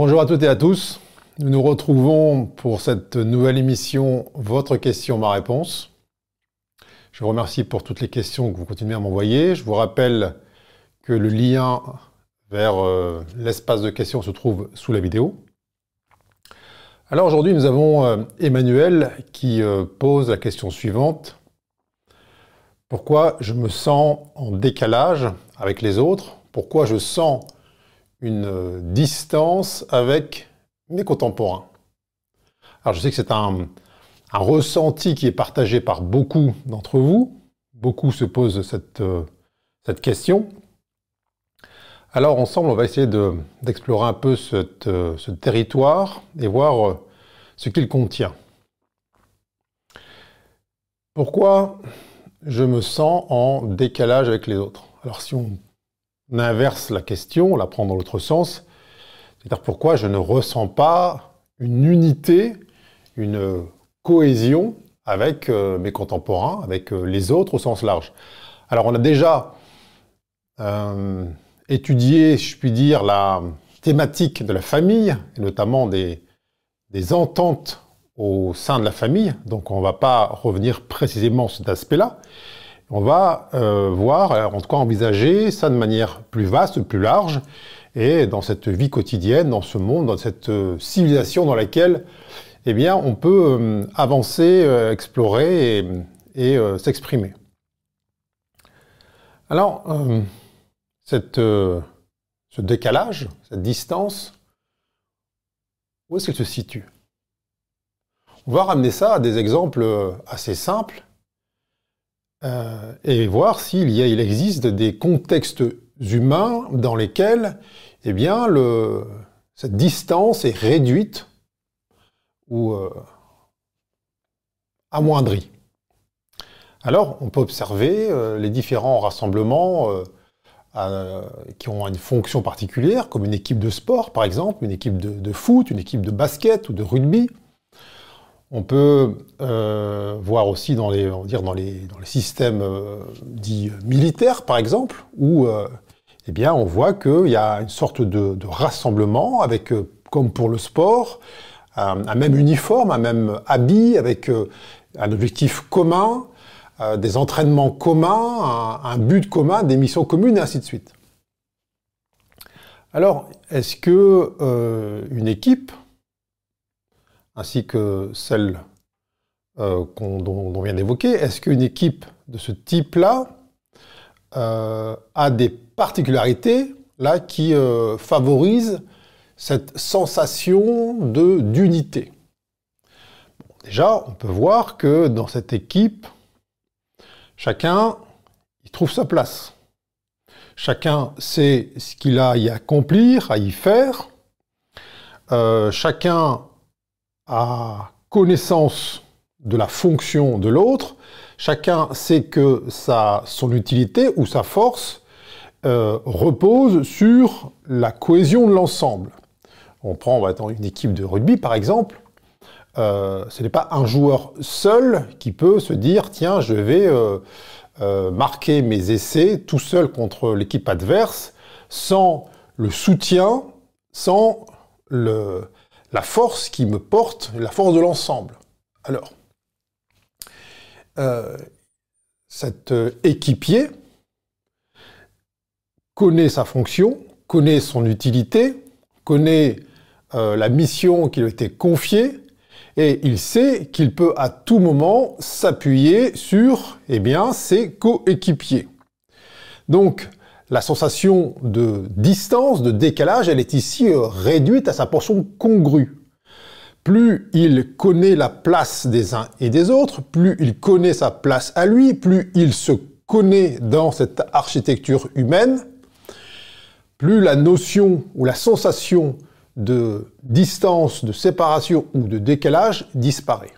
Bonjour à toutes et à tous. Nous nous retrouvons pour cette nouvelle émission Votre question, ma réponse. Je vous remercie pour toutes les questions que vous continuez à m'envoyer. Je vous rappelle que le lien vers euh, l'espace de questions se trouve sous la vidéo. Alors aujourd'hui, nous avons euh, Emmanuel qui euh, pose la question suivante. Pourquoi je me sens en décalage avec les autres? Pourquoi je sens une distance avec mes contemporains Alors je sais que c'est un, ressenti qui est partagé par beaucoup d'entre vous. Beaucoup se posent cette, cette question. Alors ensemble, on va essayer d'explorer un peu euh, ce territoire et voir euh, ce qu'il contient. Pourquoi je me sens en décalage avec les autres? Alors si on inverse la question, on la prend dans l'autre sens, c'est-à-dire pourquoi je ne ressens pas une unité, une cohésion avec euh, mes contemporains, avec les autres au sens large. Alors on a déjà étudier, je puis dire, la thématique de la famille, et notamment des, ententes au sein de la famille. Donc on ne va pas revenir précisément sur cet aspect-là. On va euh, voir, en tout cas envisager ça de manière plus vaste, plus large, et dans cette vie quotidienne, dans ce monde, dans cette euh, civilisation dans laquelle, eh bien, on peut euh, avancer, explorer et s'exprimer. Alors, euh, ce décalage, cette distance, où est-ce qu'elle se situe? On va ramener ça à des exemples euh, assez simples euh, et voir s'il y il existe des contextes humains dans lesquels eh bien, cette distance est réduite ou amoindrie. Alors, on peut observer les différents rassemblements euh, qui ont une fonction particulière, comme une équipe de sport par exemple, une équipe de, foot, une équipe de basket ou de rugby. On peut euh, voir aussi dans les, dire dans les, dans les systèmes euh, dits militaires par exemple, où eh bien, on voit qu'il y a une sorte de, rassemblement avec, comme pour le sport, un même uniforme, un même habit, avec un objectif commun, euh, des entraînements communs, un, but commun, des missions communes, et ainsi de suite. Alors, est-ce que euh, une équipe, ainsi que celle euh, dont, on vient d'évoquer, est-ce qu'une équipe de ce type-là a des particularités là qui favorisent cette sensation d'unité? Déjà, on peut voir que dans cette équipe, Chacun, trouve sa place. Chacun sait ce qu'il a à y accomplir, à y faire. Euh, chacun a connaissance de la fonction de l'autre. Chacun sait que sa, son utilité ou sa force euh, repose sur la cohésion de l'ensemble. On prend va être une équipe de rugby par exemple. Euh, ce n'est pas un joueur seul qui peut se dire tiens, je vais euh, marquer mes essais tout seul contre l'équipe adverse sans le soutien, sans la force qui me porte, la force de l'ensemble. Alors, cet équipier connaît sa fonction, connaît son utilité, connaît la mission qui lui a été confiée, et il sait qu'il peut à tout moment s'appuyer sur eh ses coéquipiers. Donc, la sensation de distance, de décalage, elle est ici euh, réduite à sa portion congrue. Plus il connaît la place des uns et des autres, plus il connaît sa place à lui, plus il se connaît dans cette architecture humaine, plus la notion ou la sensation de distance, de séparation ou de décalage disparaît.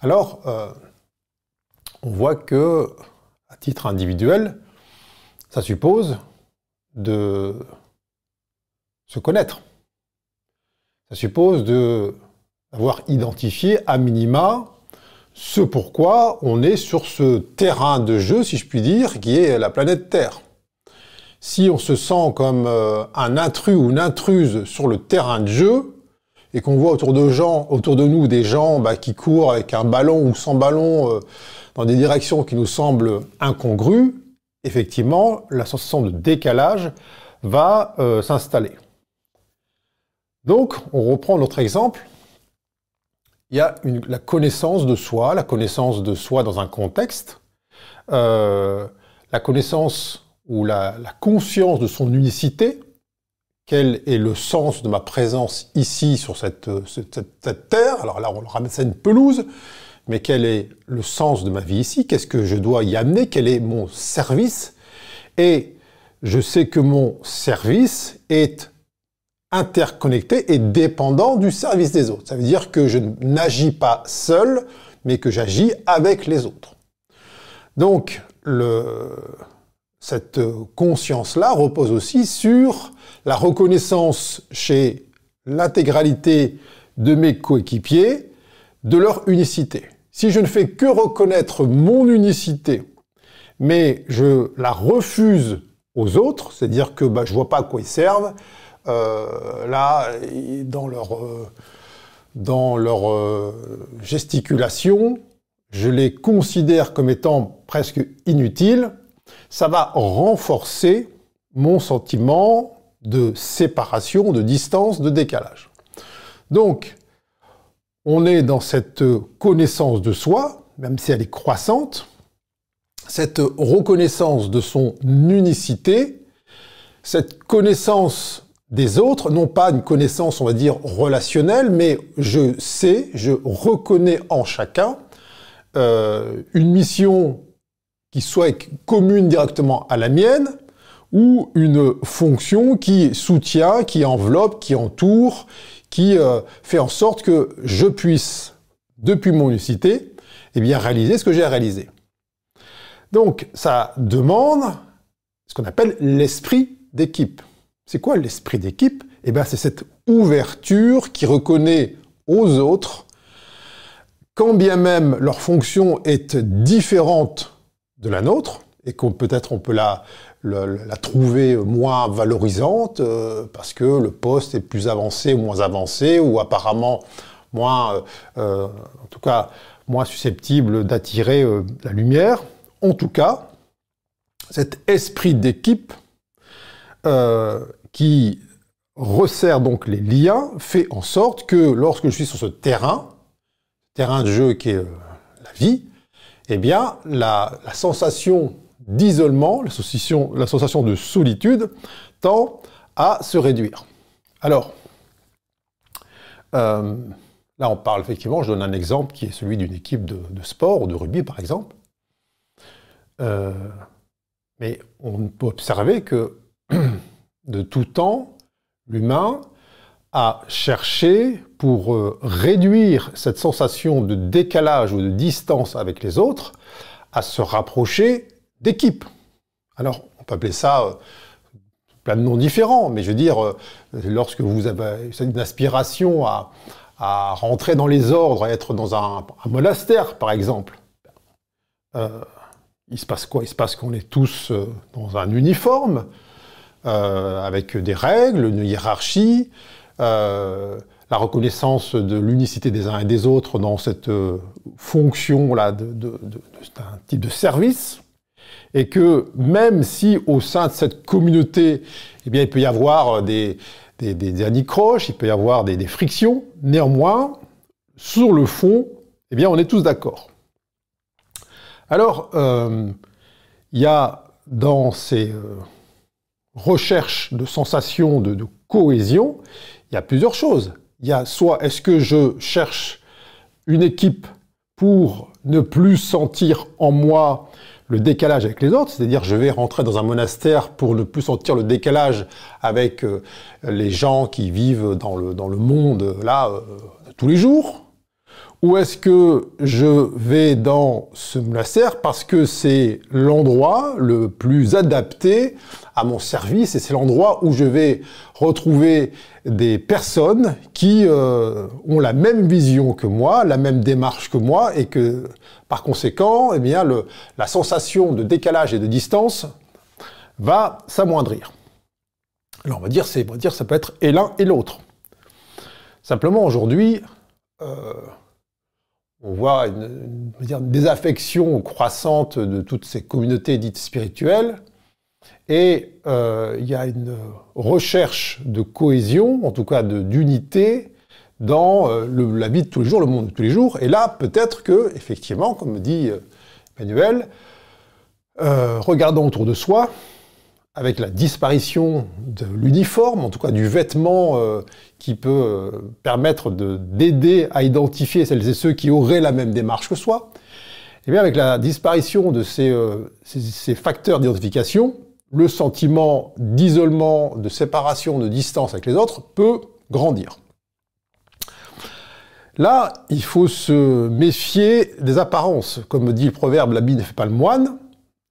Alors, euh, on voit que, à titre individuel, ça suppose de se connaître. Ça suppose de avoir identifié à minima ce pourquoi on est sur ce terrain de jeu, si je puis dire, qui est la planète Terre. si on se sent comme euh, un intrus ou une intruse sur le terrain de jeu, et qu'on voit autour de, gens, autour de nous des gens bah, qui courent avec un ballon ou sans ballon euh, dans des directions qui nous semblent incongrues, effectivement, la sensation de décalage va euh, s'installer. Donc, on reprend notre exemple. Il y a la connaissance de soi, la connaissance de soi dans un contexte, euh, la connaissance ou la, conscience de son unicité, quel est le sens de ma présence ici sur cette, cette, terre? Alors là, on ramène ça à une pelouse, mais quel est le sens de ma vie ici? Qu'est-ce que je dois y amener? Quel est mon service? Et je sais que mon service est interconnecté et dépendant du service des autres. Ça veut dire que je n'agis pas seul, mais que j'agis avec les autres. Donc, cette conscience-là repose aussi sur la reconnaissance chez l'intégralité de mes coéquipiers de leur unicité. Si je ne fais que reconnaître mon unicité, mais je la refuse aux autres, c'est-à-dire que bah, je vois pas à quoi ils servent, euh, là, dans leur, euh, dans leur euh, gesticulation, je les considère comme étant presque inutiles, ça va renforcer mon sentiment de séparation, de distance, de décalage. Donc, on est dans cette connaissance de soi, même si elle est croissante, cette reconnaissance de son unicité, cette connaissance des autres, non pas une connaissance, on va dire, relationnelle, mais je sais, je reconnais en chacun euh, une mission qui soit commune directement à la mienne, ou une fonction qui soutient, qui enveloppe, qui entoure, qui euh, fait en sorte que je puisse, depuis mon unicité, eh bien, réaliser ce que j'ai à réaliser. Donc, ça demande ce qu'on appelle l'esprit d'équipe. C'est quoi l'esprit d'équipe? Eh bien, c'est cette ouverture qui reconnaît aux autres, quand bien même leur fonction est différente de la nôtre, et qu'on peut-être on peut la, la, trouver moins valorisante euh, parce que le poste est plus avancé ou moins avancé, ou apparemment moins, euh, euh, en tout cas, moins susceptible d'attirer la lumière. En tout cas, cet esprit d'équipe qui resserre donc les liens, fait en sorte que lorsque je suis sur ce terrain, terrain de jeu qui est la vie, eh bien, la, sensation d'isolement, la sensation, de solitude tend à se réduire. Alors, euh, là, on parle effectivement, je donne un exemple qui est celui d'une équipe de, sport ou de rugby, par exemple. Euh, mais on peut observer que de tout temps, l'humain a cherché pour euh, réduire cette sensation de décalage ou de distance avec les autres, à se rapprocher d'équipes. Alors, on peut appeler ça euh, plein de noms différents, mais je veux dire, euh, lorsque vous avez une aspiration à, rentrer dans les ordres, à être dans un, monastère, par exemple, il se passe quoi? Il se passe qu'on est tous dans un uniforme, euh, avec des règles, une hiérarchie, euh, la reconnaissance de l'unicité des uns et des autres dans cette euh, fonction-là d'un type de service, et que même si au sein de cette communauté, eh il peut y avoir des, des, des anicroches, il peut y avoir des, frictions, néanmoins, sur le fond, eh bien, on est tous d'accord. Alors, il y a dans ces recherche de sensation de, cohésion, il y a plusieurs choses. Il y a soit est-ce que je cherche une équipe pour ne plus sentir en moi le décalage avec les autres, c'est-à-dire je vais rentrer dans un monastère pour ne plus sentir le décalage avec euh, les gens qui vivent dans le, dans le monde là euh, tous les jours, ou est-ce que je vais dans ce monastère parce que c'est l'endroit le plus adapté à mon service et c'est l'endroit où je vais retrouver des personnes qui euh, ont la même vision que moi, la même démarche que moi et que par conséquent, eh bien, le, la sensation de décalage et de distance va s'amoindrir. Alors on va dire, c'est, on va dire, ça peut être et l'un et l'autre. Simplement aujourd'hui, euh, on voit une, désaffection croissante de toutes ces communautés dites spirituelles, et euh, il y a une recherche de cohésion, en tout cas d'unité, dans euh, la vie de tous les jours, le monde de tous les jours. Et là, peut-être que, effectivement, comme dit Emmanuel, regardons autour de soi, avec la disparition de l'uniforme, en tout cas du vêtement euh, qui peut euh, permettre d'aider à identifier celles et ceux qui auraient la même démarche que soi, et eh bien avec la disparition de ces, euh, ces facteurs d'identification, le sentiment d'isolement, de séparation, de distance avec les autres peut grandir. Là, il faut se méfier des apparences. Comme dit le proverbe, l'habit ne fait pas le moine.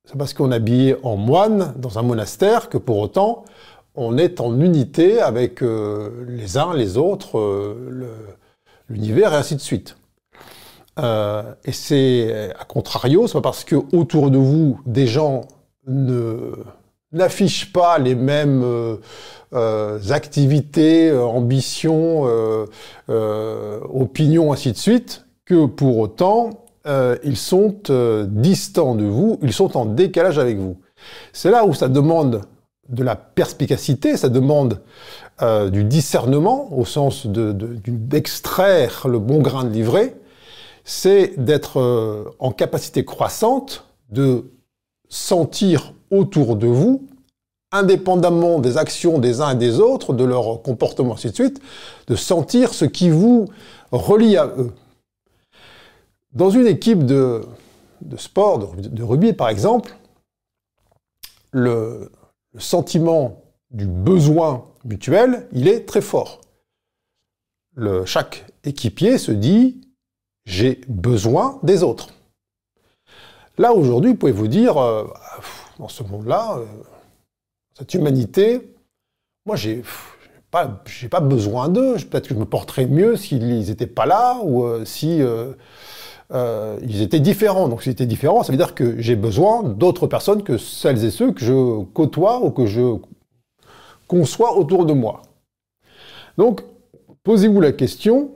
C'est parce qu'on est habillé en moine dans un monastère que pour autant on est en unité avec euh, les uns, les autres, euh, l'univers et ainsi de suite. Euh, et c'est à contrario, c'est pas parce que autour de vous des gens ne n'affichent pas les mêmes activités, ambitions, opinions, ainsi de suite, que pour autant euh, ils sont euh, distants de vous, ils sont en décalage avec vous. C'est là où ça demande de la perspicacité, ça demande euh, du discernement, au sens d'extraire le bon grain de livret, c'est d'être en capacité croissante de sentir autour de vous, indépendamment des actions des uns et des autres, de leur comportement, ainsi de suite, de sentir ce qui vous relie à eux. Dans une équipe de, sport, de, rugby par exemple, le, sentiment du besoin mutuel, il est très fort. chaque équipier se dit j'ai besoin des autres. Là aujourd'hui, vous pouvez vous dire, euh, dans ce monde-là, euh, cette humanité, moi j'ai pas, pas besoin d'eux. Peut-être que je me porterais mieux s'ils n'étaient pas là ou euh, si euh, ils étaient différents. Donc s'ils étaient différents, ça veut dire que j'ai besoin d'autres personnes que celles et ceux que je côtoie ou que je conçois autour de moi. Donc, posez-vous la question,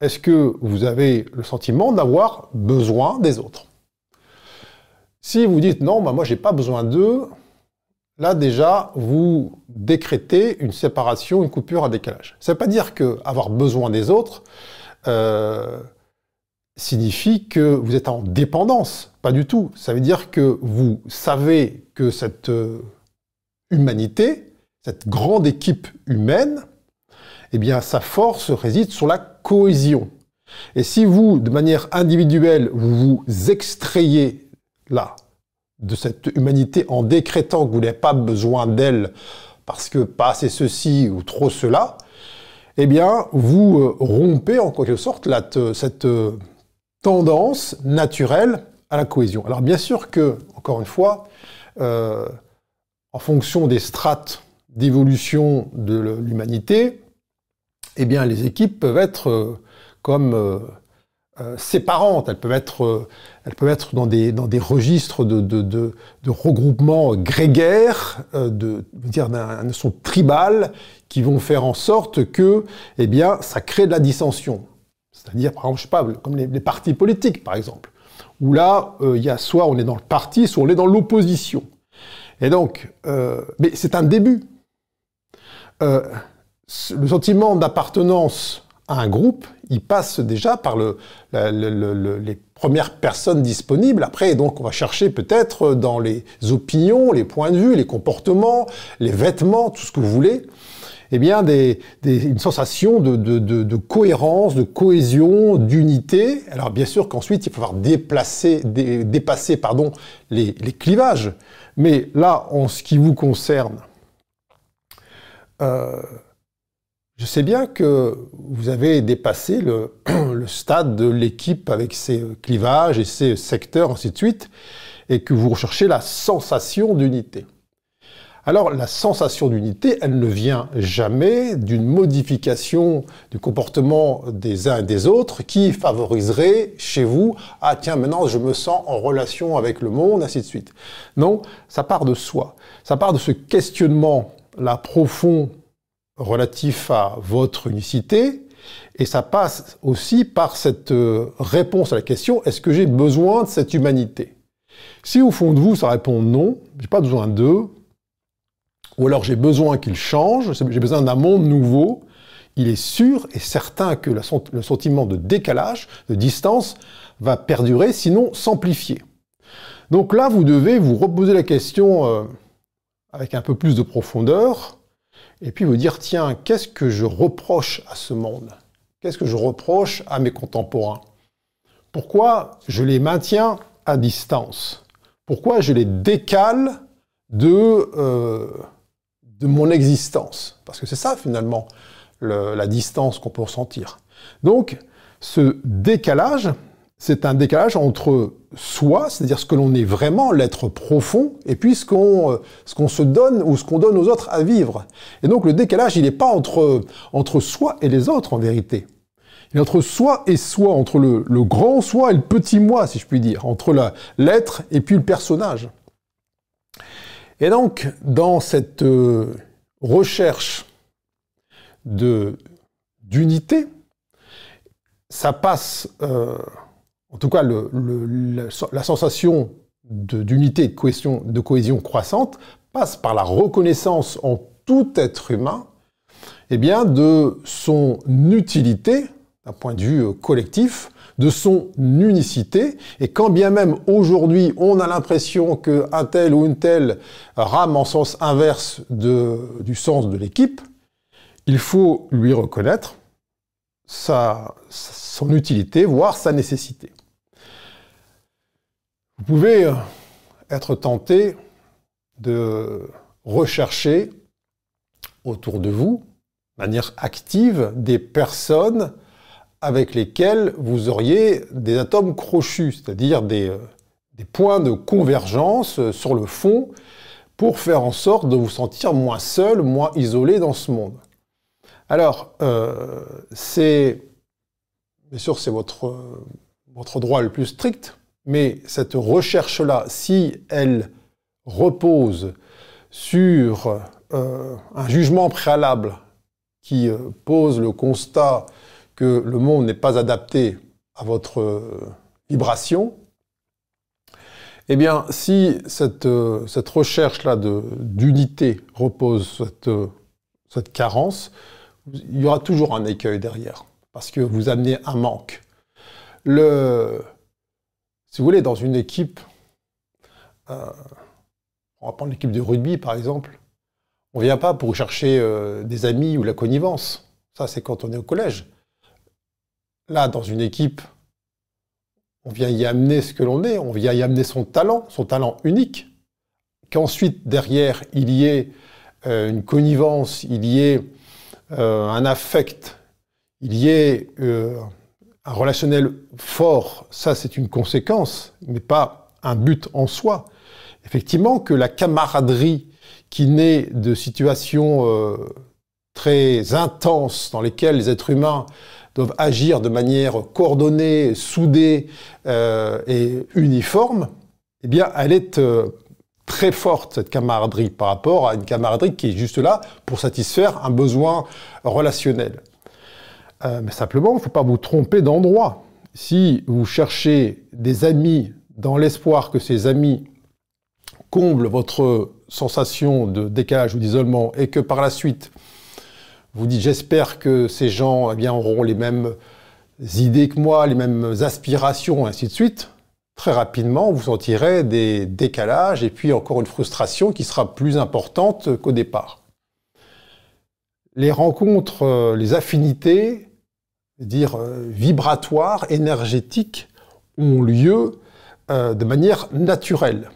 est-ce que vous avez le sentiment d'avoir besoin des autres? Si vous dites non, bah moi j'ai pas besoin d'eux, là déjà vous décrétez une séparation, une coupure, un décalage. Ça ne veut pas dire que avoir besoin des autres, euh, signifie que vous êtes en dépendance. Pas du tout. Ça veut dire que vous savez que cette euh, humanité, cette grande équipe humaine, eh bien, sa force réside sur la cohésion. Et si vous, de manière individuelle, vous vous extrayez là de cette humanité en décrétant que vous n'avez pas besoin d'elle parce que pas assez ceci ou trop cela, eh bien, vous euh, rompez en quelque sorte cette euh, tendance naturelle à la cohésion. Alors bien sûr que, encore une fois, euh, en fonction des strates d'évolution de l'humanité, eh les équipes peuvent être euh, comme euh, séparantes, elles peuvent être, elles peuvent être dans, des, registres de, de, de, de regroupement grégaire, de, dire d'un notion tribale, qui vont faire en sorte que, eh ça crée de la dissension. C'est-à-dire, par exemple, je sais pas, comme les, partis politiques, par exemple, où là, euh, il y a soit on est dans le parti, soit on est dans l'opposition. Et donc, euh, mais c'est un début. Euh, le sentiment d'appartenance à un groupe, il passe déjà par le, les premières personnes disponibles. Après, donc, on va chercher peut-être dans les opinions, les points de vue, les comportements, les vêtements, tout ce que vous voulez eh bien, des, une sensation de, de, de, cohérence, de cohésion, d'unité. Alors, bien sûr qu'ensuite, il faut falloir déplacer, dépasser pardon, les, les, clivages. Mais là, en ce qui vous concerne, euh, je sais bien que vous avez dépassé le, le stade de l'équipe avec ses clivages et ses secteurs, ainsi de suite, et que vous recherchez la sensation d'unité. Alors la sensation d'unité, elle ne vient jamais d'une modification du comportement des uns et des autres qui favoriserait chez vous, ah tiens, maintenant je me sens en relation avec le monde, ainsi de suite. Non, ça part de soi. Ça part de ce questionnement là profond relatif à votre unicité, et ça passe aussi par cette euh, réponse à la question, est-ce que j'ai besoin de cette humanité? Si au fond de vous, ça répond non, j'ai pas besoin d'eux, ou alors j'ai besoin qu'il change, j'ai besoin d'un monde nouveau, il est sûr et certain que le sentiment de décalage, de distance, va perdurer, sinon s'amplifier. Donc là, vous devez vous reposer la question euh, avec un peu plus de profondeur, et puis vous dire, tiens, qu'est-ce que je reproche à ce monde? Qu'est-ce que je reproche à mes contemporains? Pourquoi je les maintiens à distance? Pourquoi je les décale de... Euh, de mon existence. Parce que c'est ça finalement la distance qu'on peut ressentir. Donc ce décalage, c'est un décalage entre soi, c'est-à-dire ce que l'on est vraiment, l'être profond, et puis ce qu'on euh, se donne ou ce qu'on donne aux autres à vivre. Et donc le décalage, il n'est pas entre, entre soi et les autres en vérité. Il est entre soi et soi, entre le, le grand soi et le petit moi, si je puis dire, entre l'être et puis le personnage. Et donc, dans cette euh, recherche d'unité, ça passe, euh, en tout cas la sensation d'unité et de cohésion, croissante passe par la reconnaissance en tout être humain eh bien, de son utilité, d'un point de vue euh, collectif, de son unicité. Et quand bien même aujourd'hui on a l'impression qu'un tel ou une telle rame en sens inverse du sens de l'équipe, il faut lui reconnaître sa, son utilité, voire sa nécessité. Vous pouvez euh, être tenté de rechercher autour de vous, de manière active, des personnes avec lesquels vous auriez des atomes crochus, c'est-à-dire des, euh, points de convergence euh, sur le fond pour faire en sorte de vous sentir moins seul, moins isolé dans ce monde. Alors, euh, c'est, bien sûr, c'est votre droit le plus strict, mais cette recherche-là, si elle repose sur un jugement préalable qui pose le constat que le monde n'est pas adapté à votre euh, vibration, eh bien, si cette, euh, cette recherche-là d'unité repose cette, euh, cette carence, il y aura toujours un écueil derrière, parce que vous amenez un manque. Le, si vous voulez, dans une équipe, on va prendre l'équipe de rugby par exemple, on ne vient pas pour chercher des amis ou la connivence. Ça, c'est quand on est au collège. Là, dans une équipe, on vient y amener ce que l'on est, on vient y amener son talent, son talent unique. Qu'ensuite, derrière, il y ait euh, une connivence, il y ait euh, un affect, il y ait euh, un relationnel fort, ça c'est une conséquence, mais pas un but en soi. Effectivement, que la camaraderie qui naît de situations très intenses dans lesquelles les êtres humains doivent agir de manière coordonnée, soudée euh, et uniforme, eh bien, elle est euh, très forte, cette camaraderie, par rapport à une camaraderie qui est juste là pour satisfaire un besoin relationnel. Euh, mais simplement, il ne faut pas vous tromper d'endroit. Si vous cherchez des amis dans l'espoir que ces amis comblent votre sensation de décalage ou d'isolement et que par la suite, vous dites j'espère que ces gens eh auront les mêmes idées que moi, les mêmes aspirations, ainsi de suite. Très rapidement, vous sentirez des décalages et puis encore une frustration qui sera plus importante qu'au départ. Les rencontres, euh, les affinités, dire euh, vibratoires, énergétiques, ont lieu euh, de manière naturelle.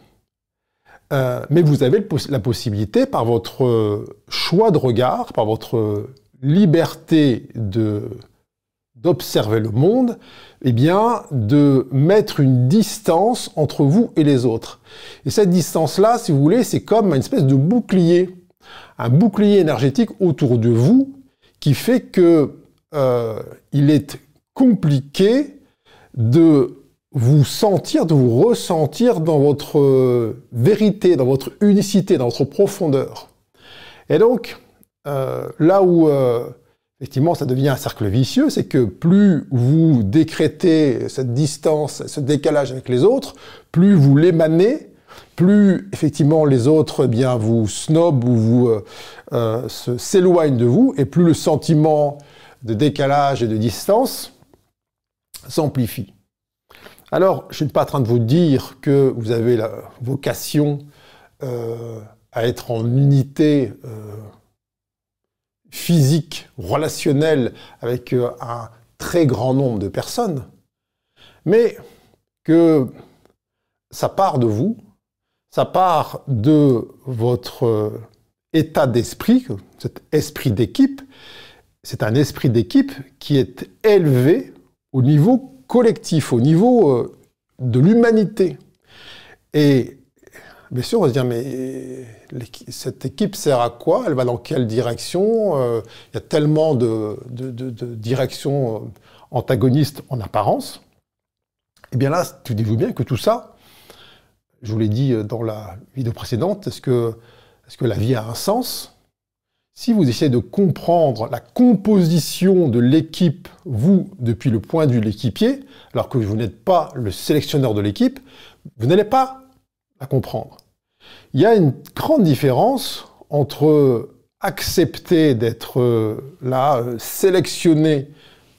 Euh, mais vous avez la possibilité, par votre euh, choix de regard, par votre liberté de, d'observer le monde, eh bien, de mettre une distance entre vous et les autres. Et cette distance-là, si vous voulez, c'est comme une espèce de bouclier, un bouclier énergétique autour de vous qui fait que euh, il est compliqué de vous sentir, de vous ressentir dans votre euh, vérité, dans votre unicité, dans votre profondeur. Et donc, euh, là où euh, effectivement ça devient un cercle vicieux, c'est que plus vous décrétez cette distance, ce décalage avec les autres, plus vous l'émanez, plus effectivement les autres eh bien vous snobent ou vous euh, s'éloignent de vous, et plus le sentiment de décalage et de distance s'amplifie. Alors, je ne suis pas en train de vous dire que vous avez la vocation à être en unité physique, relationnel avec euh, un très grand nombre de personnes, mais que ça part de vous, ça part de votre euh, état d'esprit, cet esprit d'équipe. C'est un esprit d'équipe qui est élevé au niveau collectif, au niveau euh, de l'humanité. Et bien sûr, on va se dire, mais cette équipe sert à quoi? Elle va dans quelle direction? Euh, Il y a tellement de, directions euh, antagonistes en apparence. Et eh bien là, tu dis-vous bien que tout ça, je vous l'ai dit dans la vidéo précédente, est-ce que, est que la vie a un sens? Si vous essayez de comprendre la composition de l'équipe, vous, depuis le point de vue de l'équipier, alors que vous n'êtes pas le sélectionneur de l'équipe, vous n'allez pas la comprendre. Il y a une grande différence entre accepter d'être euh, là, sélectionné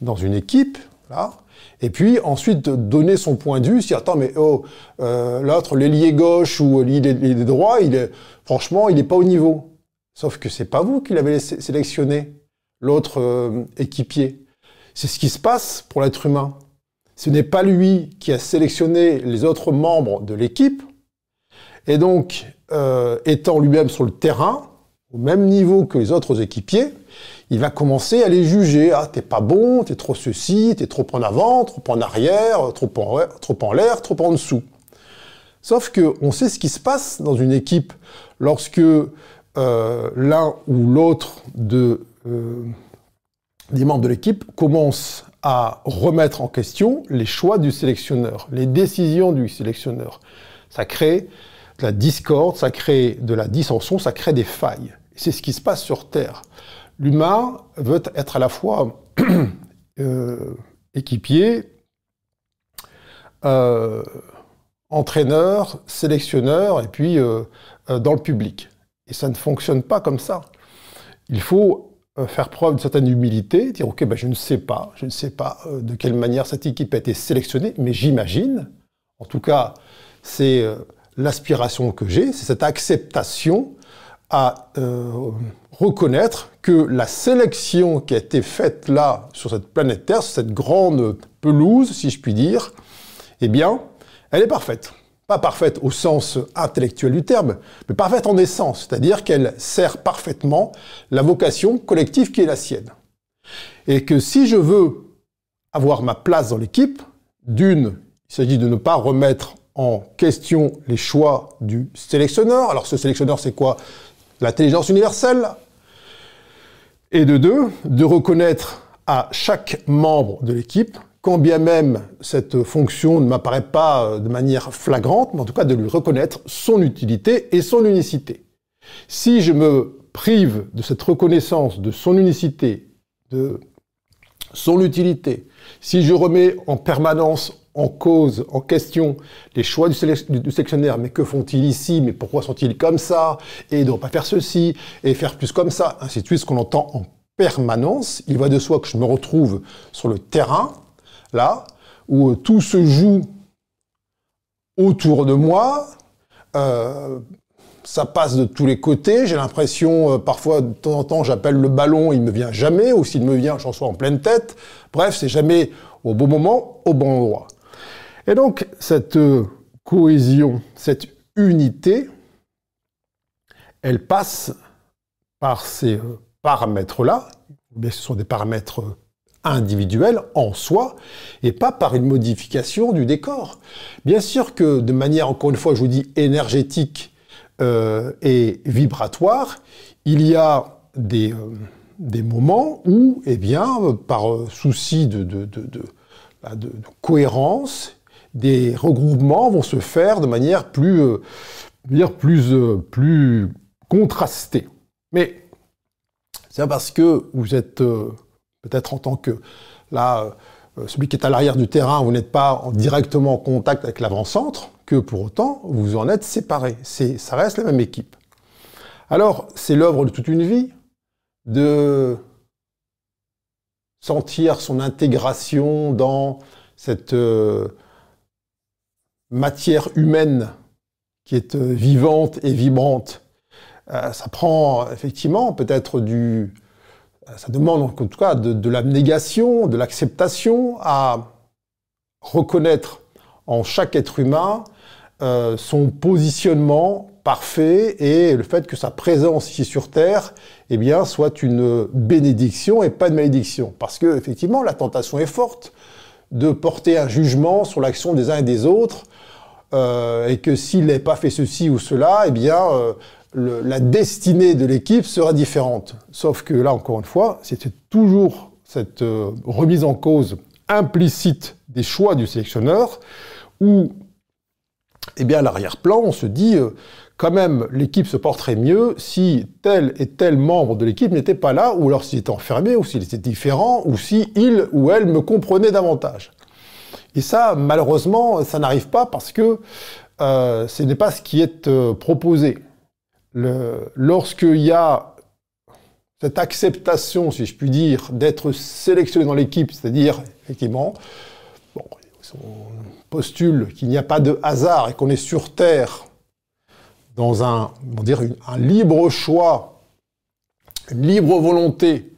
dans une équipe, là, et puis ensuite donner son point de vue, si attends mais oh euh, l'autre l'ailier gauche ou l'ailier droit, il est franchement il n'est pas au niveau. Sauf que c'est pas vous qui l'avez sélectionné, l'autre équipier. C'est ce qui se passe pour l'être humain. Ce n'est pas lui qui a sélectionné les autres membres de l'équipe, et donc, euh, étant lui-même sur le terrain, au même niveau que les autres équipiers, il va commencer à les juger. Ah, t'es pas bon, t'es trop ceci, t'es trop en avant, trop en arrière, trop en, trop en l'air, trop en dessous. Sauf que on sait ce qui se passe dans une équipe lorsque euh, l'un ou l'autre de, euh, des membres de l'équipe commence à remettre en question les choix du sélectionneur, les décisions du sélectionneur. Ça crée la discorde, ça crée de la dissension, ça crée des failles. C'est ce qui se passe sur Terre. L'humain veut être à la fois euh, équipier, euh, entraîneur, sélectionneur, et puis euh, dans le public. Et ça ne fonctionne pas comme ça. Il faut faire preuve d'une certaine humilité, dire ok, ben, je ne sais pas, je ne sais pas de quelle manière cette équipe a été sélectionnée, mais j'imagine, en tout cas, c'est l'aspiration que j'ai, c'est cette acceptation à euh, reconnaître que la sélection qui a été faite là, sur cette planète Terre, sur cette grande pelouse, si je puis dire, eh bien, elle est parfaite. Pas parfaite au sens intellectuel du terme, mais parfaite en essence, c'est-à-dire qu'elle sert parfaitement la vocation collective qui est la sienne. Et que si je veux avoir ma place dans l'équipe, d'une, il s'agit de ne pas remettre en question les choix du sélectionneur. Alors ce sélectionneur, c'est quoi? L'intelligence universelle. Et de deux, de reconnaître à chaque membre de l'équipe, quand bien même cette fonction ne m'apparaît pas euh, de manière flagrante, mais en tout cas de lui reconnaître son utilité et son unicité. Si je me prive de cette reconnaissance de son unicité, de son utilité, si je remets en permanence en cause, en question, les choix du, sélectionnaire, mais que font-ils ici, mais pourquoi sont-ils comme ça, et ils ne pas faire ceci, et faire plus comme ça, ainsi de suite, ce qu'on entend en permanence, il va de soi que je me retrouve sur le terrain, là, où tout se joue autour de moi, euh, ça passe de tous les côtés. J'ai l'impression, euh, parfois, de temps en temps, j'appelle le ballon, il me vient jamais, ou s'il me vient, j'en sois en pleine tête. Bref, c'est jamais au bon moment, au bon endroit. Et donc, cette euh, cohésion, cette unité, elle passe par ces euh, paramètres-là, mais ce sont des paramètres individuelle en soi et pas par une modification du décor. Bien sûr que de manière, encore une fois, je vous dis, énergétique euh, et vibratoire, il y a des, euh, des moments où, eh bien, par souci de, de, de, de, bah, cohérence, des regroupements vont se faire de manière plus, euh, plus, euh, plus contrastée. Mais c'est parce que vous êtes euh, peut-être en tant que là, celui qui est à l'arrière du terrain, vous n'êtes pas en, directement en contact avec l'avant-centre, que pour autant vous en êtes séparés. Ça reste la même équipe. Alors, c'est l'œuvre de toute une vie de sentir son intégration dans cette matière humaine qui est euh, vivante et vibrante. Euh, ça prend effectivement peut-être du... Ça demande en tout cas de, l'abnégation, de l'acceptation à reconnaître en chaque être humain euh, son positionnement parfait et le fait que sa présence ici sur Terre eh bien, soit une bénédiction et pas une malédiction. Parce que effectivement, la tentation est forte de porter un jugement sur l'action des uns et des autres euh, et que s'il n'avait pas fait ceci ou cela, eh bien, euh, la destinée de l'équipe sera différente. Sauf que là, encore une fois, c'était toujours cette euh, remise en cause implicite des choix du sélectionneur, où, eh bien, à l'arrière-plan, on se dit, quand même, l'équipe se porterait mieux si tel et tel membre de l'équipe n'était pas là, ou alors s'il était enfermé, ou s'il était différent, ou si il ou elle me comprenait davantage. Et ça, malheureusement, ça n'arrive pas parce que euh, ce n'est pas ce qui est euh, proposé. Lorsqu'il y a cette acceptation, si je puis dire, d'être sélectionné dans l'équipe, c'est-à-dire, effectivement, bon, on postule qu'il n'y a pas de hasard et qu'on est sur Terre dans un, dire, un libre choix, une libre volonté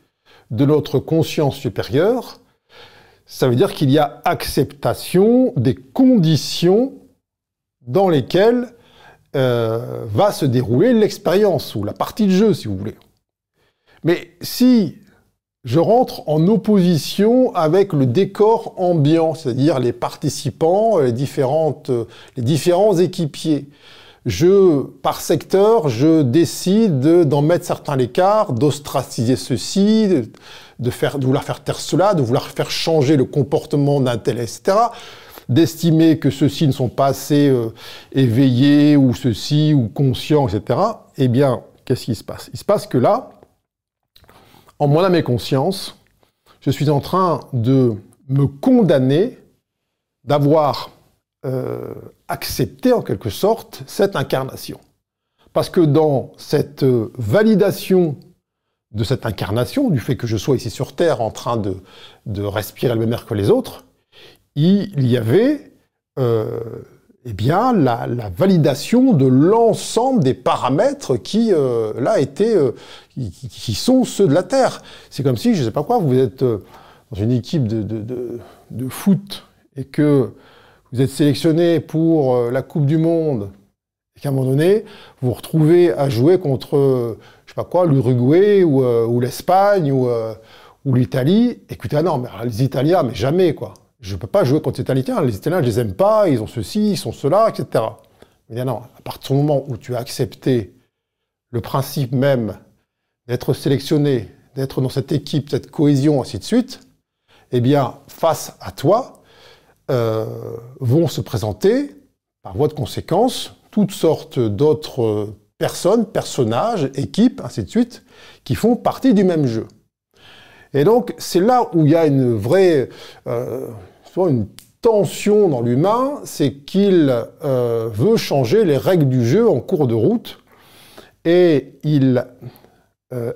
de notre conscience supérieure, ça veut dire qu'il y a acceptation des conditions dans lesquelles euh, va se dérouler l'expérience ou la partie de jeu, si vous voulez. Mais si je rentre en opposition avec le décor ambiant, c'est-à-dire les participants, les, différentes, les différents équipiers, je, par secteur, je décide d'en mettre certains à l'écart, d'ostraciser ceci, de, faire, de vouloir faire taire cela, de vouloir faire changer le comportement d'un tel, etc. D'estimer que ceux-ci ne sont pas assez euh, éveillés, ou ceux-ci, ou conscients, etc. Eh bien, qu'est-ce qui se passe? Il se passe que là, en mon âme et conscience, je suis en train de me condamner d'avoir euh, accepter en quelque sorte cette incarnation. Parce que dans cette validation de cette incarnation, du fait que je sois ici sur Terre en train de respirer le même air que les autres, il y avait euh, eh bien, la, validation de l'ensemble des paramètres qui, euh, là, étaient, qui, sont ceux de la Terre. C'est comme si, je ne sais pas quoi, vous êtes dans une équipe de, de, de foot et que vous êtes sélectionné pour euh, la Coupe du Monde, et qu'à un moment donné, vous vous retrouvez à jouer contre, euh, je sais pas quoi, l'Uruguay ou, euh, l'Espagne ou, ou l'Italie. Écoutez, ah non, mais les Italiens, mais jamais, quoi. Je ne peux pas jouer contre les Italiens. Les Italiens, je les aime pas, ils ont ceci, ils sont cela, etc. Mais non, à partir du moment où tu as accepté le principe même d'être sélectionné, d'être dans cette équipe, cette cohésion, ainsi de suite, eh bien, face à toi, euh, vont se présenter, par voie de conséquence, toutes sortes d'autres personnes, personnages, équipes, ainsi de suite, qui font partie du même jeu. Et donc, c'est là où il y a une vraie, euh, une tension dans l'humain, c'est qu'il euh, veut changer les règles du jeu en cours de route, et il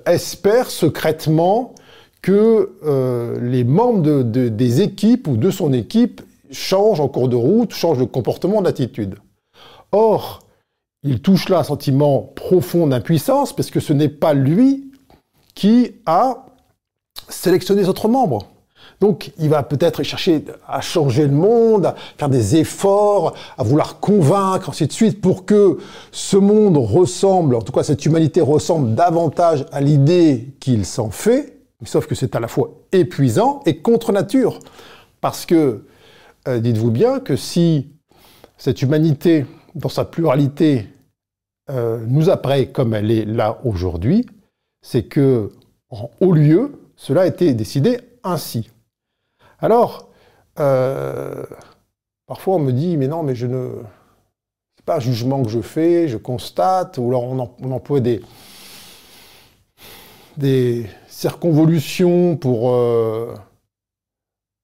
espère secrètement que les membres des équipes ou de son équipe change en cours de route, change de comportement, d'attitude. Or, il touche là un sentiment profond d'impuissance parce que ce n'est pas lui qui a sélectionné les autres membres. Donc, il va peut-être chercher à changer le monde, à faire des efforts, à vouloir convaincre, ainsi de suite, pour que ce monde ressemble, en tout cas cette humanité ressemble davantage à l'idée qu'il s'en fait, Sauf que c'est à la fois épuisant et contre nature. Parce que, euh, dites-vous bien que si cette humanité, dans sa pluralité, euh, nous apparaît comme elle est là aujourd'hui, c'est que, en haut lieu, cela a été décidé ainsi. Alors, euh, parfois on me dit, mais non, mais je ne. C'est pas un jugement que je fais, je constate, ou alors on, emploie des, des circonvolutions pour euh,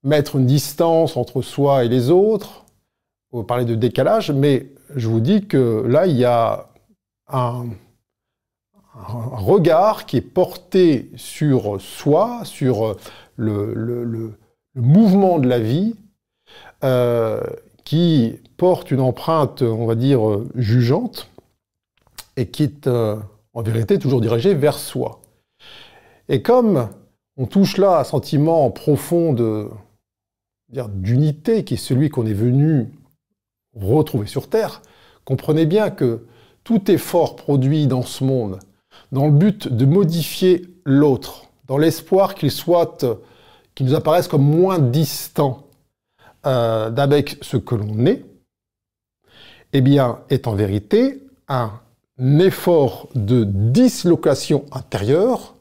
mettre une distance entre soi et les autres, on parler de décalage, mais je vous dis que là, il y a un, regard qui est porté sur soi, sur le, mouvement de la vie, euh, qui porte une empreinte, on va dire, jugeante, et qui est euh, en vérité toujours dirigée vers soi. Et comme on touche là à un sentiment profond d'unité, qui est celui qu'on est venu retrouver sur Terre, comprenez bien que tout effort produit dans ce monde, dans le but de modifier l'autre, dans l'espoir qu'il soit, qu'il nous apparaisse comme moins distant euh, d'avec ce que l'on est, eh bien, est en vérité un effort de dislocation intérieure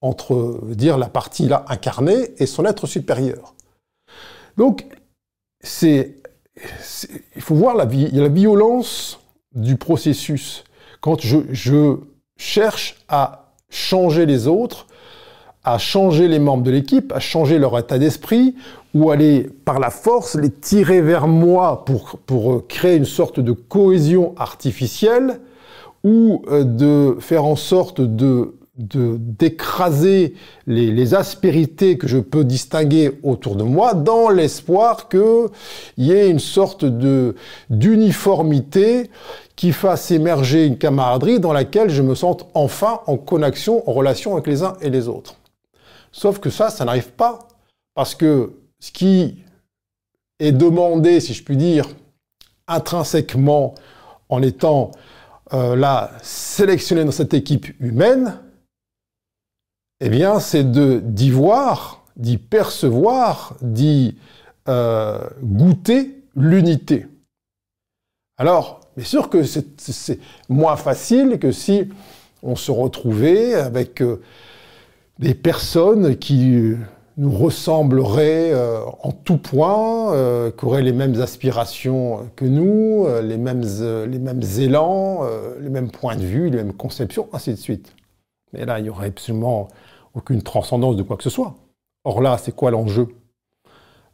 entre dire la partie là incarnée et son être supérieur. Donc, c'est, il faut voir la, la violence du processus. Quand je, cherche à changer les autres, à changer les membres de l'équipe, à changer leur état d'esprit, ou aller par la force les tirer vers moi pour, pour créer une sorte de cohésion artificielle, ou euh, de faire en sorte de d'écraser les, les, aspérités que je peux distinguer autour de moi dans l'espoir qu'il y ait une sorte de d'uniformité qui fasse émerger une camaraderie dans laquelle je me sente enfin en connexion, en relation avec les uns et les autres. Sauf que ça, ça n'arrive pas parce que ce qui est demandé, si je puis dire, intrinsèquement en étant euh, là sélectionné dans cette équipe humaine, eh bien, c'est d'y voir, d'y percevoir, d'y euh, goûter l'unité. Alors, bien sûr que c'est moins facile que si on se retrouvait avec euh, des personnes qui nous ressembleraient euh, en tout point, qui auraient les mêmes aspirations que nous, les mêmes, les mêmes élans, les mêmes points de vue, les mêmes conceptions, ainsi de suite. Mais là, il y aurait absolument aucune transcendance de quoi que ce soit. Or là, c'est quoi l'enjeu?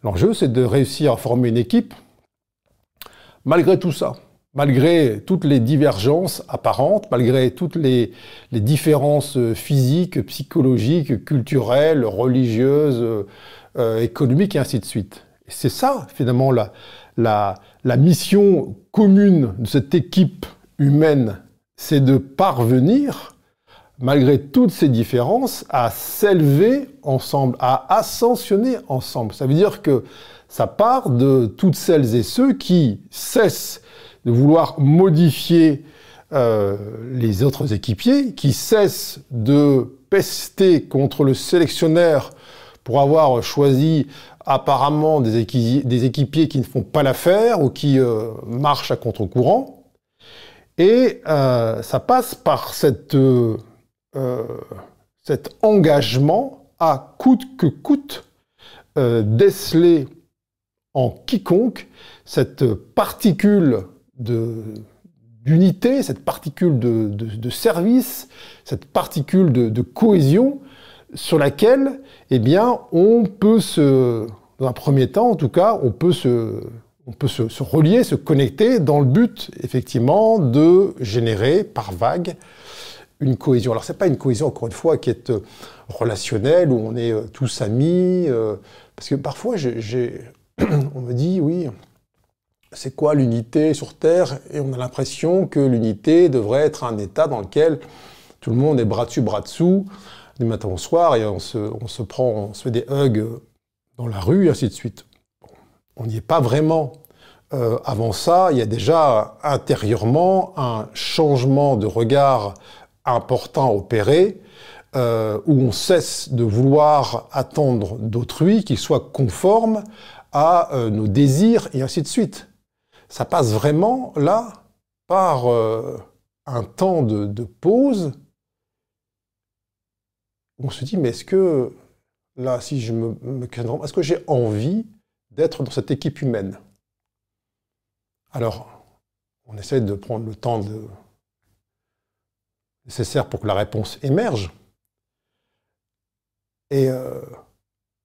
L'enjeu, c'est de réussir à former une équipe malgré tout ça, malgré toutes les divergences apparentes, malgré toutes les, différences physiques, psychologiques, culturelles, religieuses, euh, économiques et ainsi de suite. C'est ça, finalement, la, la, la mission commune de cette équipe humaine, c'est de parvenir malgré toutes ces différences, à s'élever ensemble, à ascensionner ensemble. Ça veut dire que ça part de toutes celles et ceux qui cessent de vouloir modifier euh, les autres équipiers, qui cessent de pester contre le sélectionneur pour avoir choisi apparemment des, équipiers qui ne font pas l'affaire ou qui euh, marchent à contre-courant. Et euh, ça passe par cette cet engagement à coûte que coûte déceler en quiconque cette particule d'unité, cette particule de, service, cette particule de, cohésion sur laquelle, eh bien, on peut se, dans un premier temps en tout cas, on peut se, on peut se, relier, se connecter dans le but, effectivement, de générer par vague une cohésion. Alors c'est pas une cohésion encore une fois qui est euh, relationnelle où on est euh, tous amis, euh, parce que parfois on me dit oui, c'est quoi l'unité sur Terre? Et on a l'impression que l'unité devrait être un état dans lequel tout le monde est bras dessus, bras dessous, du matin au soir, et on se, prend, on se fait des hugs dans la rue, et ainsi de suite. On n'y est pas vraiment. avant ça, il y a déjà intérieurement un changement de regard important à opérer euh, où on cesse de vouloir attendre d'autrui qu'il soit conforme à euh, nos désirs et ainsi de suite. Ça passe vraiment là par euh, un temps de, pause. On se dit, mais est-ce que là, si je me, me est-ce que j'ai envie d'être dans cette équipe humaine? Alors, on essaie de prendre le temps nécessaire pour que la réponse émerge. Et euh,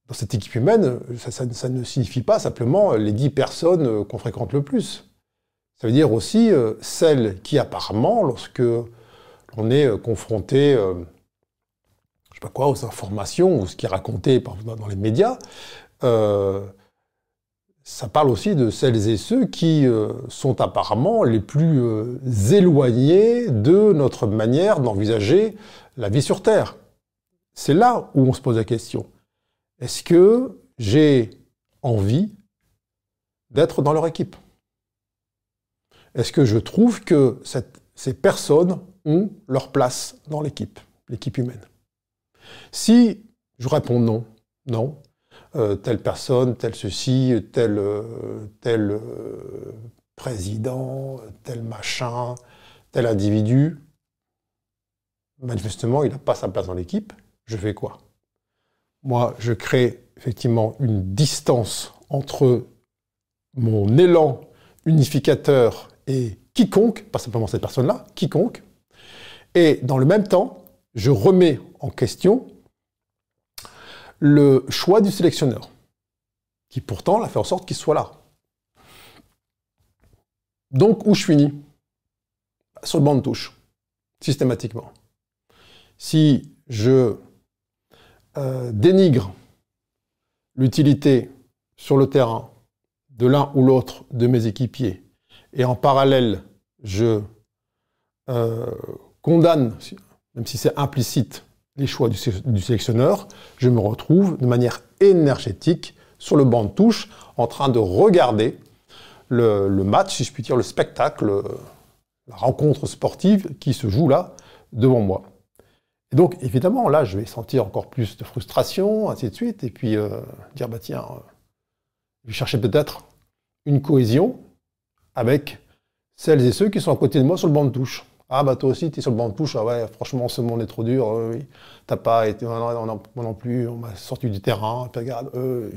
dans cette équipe humaine, ça, ne signifie pas simplement les dix personnes euh, qu'on fréquente le plus. Ça veut dire aussi euh, celles qui apparemment, lorsque l'on est confronté, sais pas quoi, aux informations ou ce qui est raconté dans les médias, ça parle aussi de celles et ceux qui euh, sont apparemment les plus euh, éloignés de notre manière d'envisager la vie sur Terre. C'est là où on se pose la question. Est-ce que j'ai envie d'être dans leur équipe? Est-ce que je trouve que ces personnes ont leur place dans l'équipe, l'équipe humaine? Si je réponds non, non, euh, telle personne, tel ceci, tel, euh, euh, président, tel machin, tel individu. Manifestement, il n'a pas sa place dans l'équipe. Je fais quoi? Moi, je crée effectivement une distance entre mon élan unificateur et quiconque, pas simplement cette personne-là, quiconque. Et dans le même temps, je remets en question le choix du sélectionneur, qui pourtant l'a fait en sorte qu'il soit là. Donc, où je finis? Sur le banc de touche, systématiquement. Si je euh, dénigre l'utilité sur le terrain de l'un ou l'autre de mes équipiers, et en parallèle, je euh, condamne, même si c'est implicite, les choix du, sélectionneur, je me retrouve de manière énergétique sur le banc de touche en train de regarder le, match, si je puis dire, le spectacle, la rencontre sportive qui se joue là devant moi. Et donc, évidemment, là, je vais sentir encore plus de frustration, ainsi de suite, et puis euh, dire, bah tiens, euh, je vais chercher peut-être une cohésion avec celles et ceux qui sont à côté de moi sur le banc de touche. Ah bah toi aussi, tu es sur le banc de touche, ah ouais, franchement, ce monde est trop dur, oui. T'as pas été, moi non, plus, on m'a sorti du terrain, puis regarde, eux,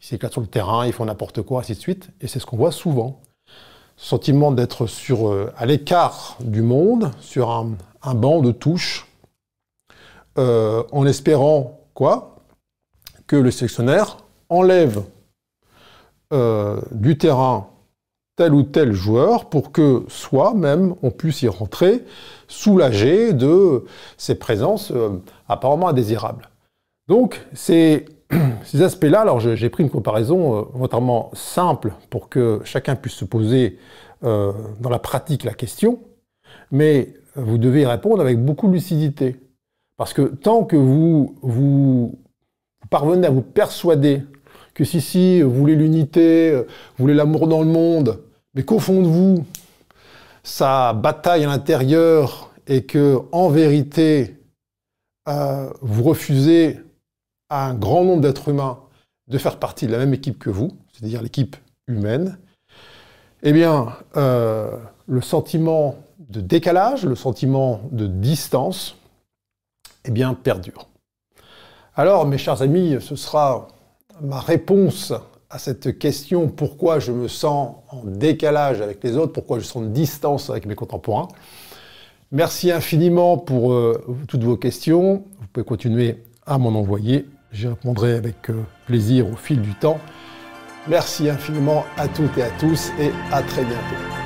ils s'éclatent sur le terrain, ils font n'importe quoi, ainsi de suite. Et c'est ce qu'on voit souvent. Sentiment d'être sur, euh, à l'écart du monde, sur un, banc de touche, euh, en espérant quoi? Que le sélectionnaire enlève euh, du terrain tel ou tel joueur pour que soi-même on puisse y rentrer soulagé de ces présences euh, apparemment indésirables. Donc ces, aspects-là, alors j'ai pris une comparaison euh, simple pour que chacun puisse se poser dans la pratique la question, mais vous devez y répondre avec beaucoup de lucidité. Parce que tant que vous, vous parvenez à vous persuader que si, si, vous voulez l'unité, vous voulez l'amour dans le monde, mais qu'au fond de vous, ça bataille à l'intérieur et que, en vérité, euh, vous refusez à un grand nombre d'êtres humains de faire partie de la même équipe que vous, c'est-à-dire l'équipe humaine, eh bien, euh, le sentiment de décalage, le sentiment de distance, eh perdure. Alors, mes chers amis, ce sera ma réponse à cette question pourquoi je me sens en décalage avec les autres, pourquoi je sens une distance avec mes contemporains. Merci infiniment pour euh, toutes vos questions. Vous pouvez continuer à m'en envoyer. J'y répondrai avec euh, plaisir au fil du temps. Merci infiniment à toutes et à tous et à très bientôt.